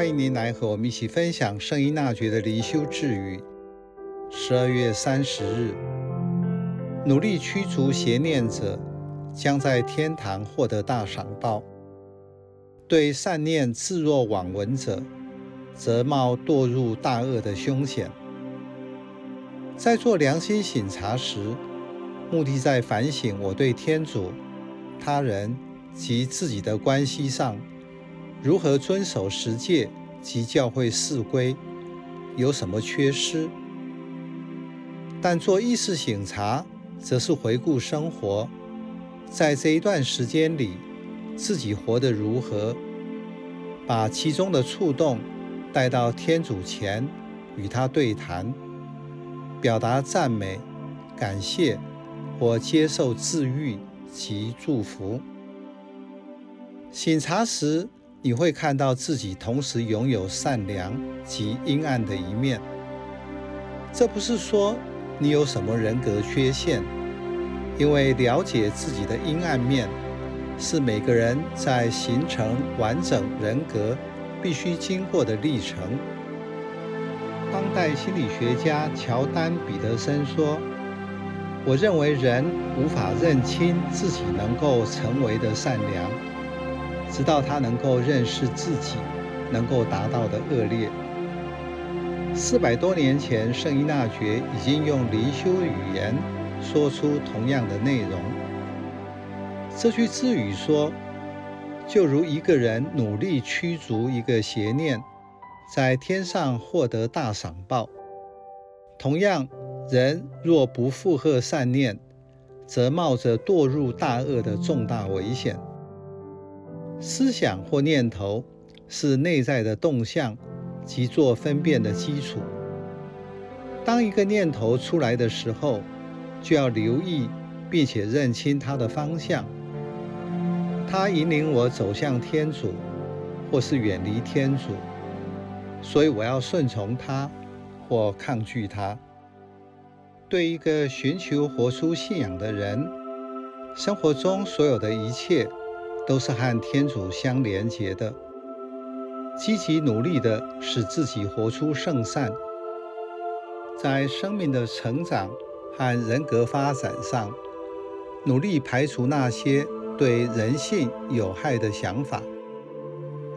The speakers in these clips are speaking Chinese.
欢迎您来和我们一起分享圣依纳爵的灵修智语。十二月三十日，努力驱逐邪念者，将在天堂获得大赏报；对善念置若罔闻者，则冒堕入大恶的凶险。在做良心省察时，目的在反省我对天主、他人及自己的关系上，如何遵守十诫及教会四规，有什么缺失？但做意识醒察，则是回顾生活，在这一段时间里，自己活得如何，把其中的触动带到天主前，与他对谈，表达赞美、感谢。或接受治愈及祝福。醒察时，你会看到自己同时拥有善良及阴暗的一面。这不是说你有什么人格缺陷，因为了解自己的阴暗面，是每个人在形成完整人格必须经过的历程。当代心理学家乔丹·彼得森说。我认为人无法认清自己能够成为的善良，直到他能够认识自己能够达到的恶劣。四百多年前，圣依纳爵已经用灵修语言说出同样的内容。这句智语说：“就如一个人努力驱逐一个邪念，在天上获得大赏报，同样。”人若不附和善念，则冒着堕入大恶的重大危险。思想或念头是内在的动向及做分辨的基础。当一个念头出来的时候，就要留意并且认清它的方向。它引领我走向天主，或是远离天主，所以我要顺从它或抗拒它。对一个寻求活出信仰的人，生活中所有的一切都是和天主相连结的。积极努力地使自己活出圣善，在生命的成长和人格发展上，努力排除那些对人性有害的想法。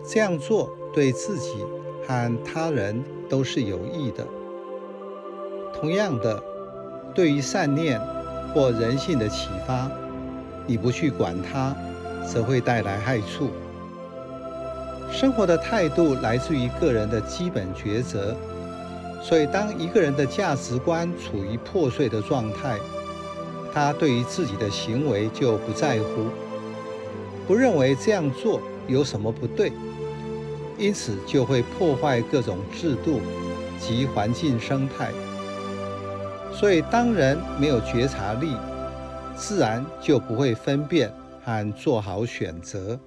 这样做对自己和他人都是有益的。同样的。对于善念或人性的启发，你不去管它，则会带来害处。生活的态度来自于个人的基本抉择，所以当一个人的价值观处于破碎的状态，他对于自己的行为就不在乎，不认为这样做有什么不对，因此就会破坏各种制度及环境生态。所以，当人没有觉察力，自然就不会分辨和做好选择。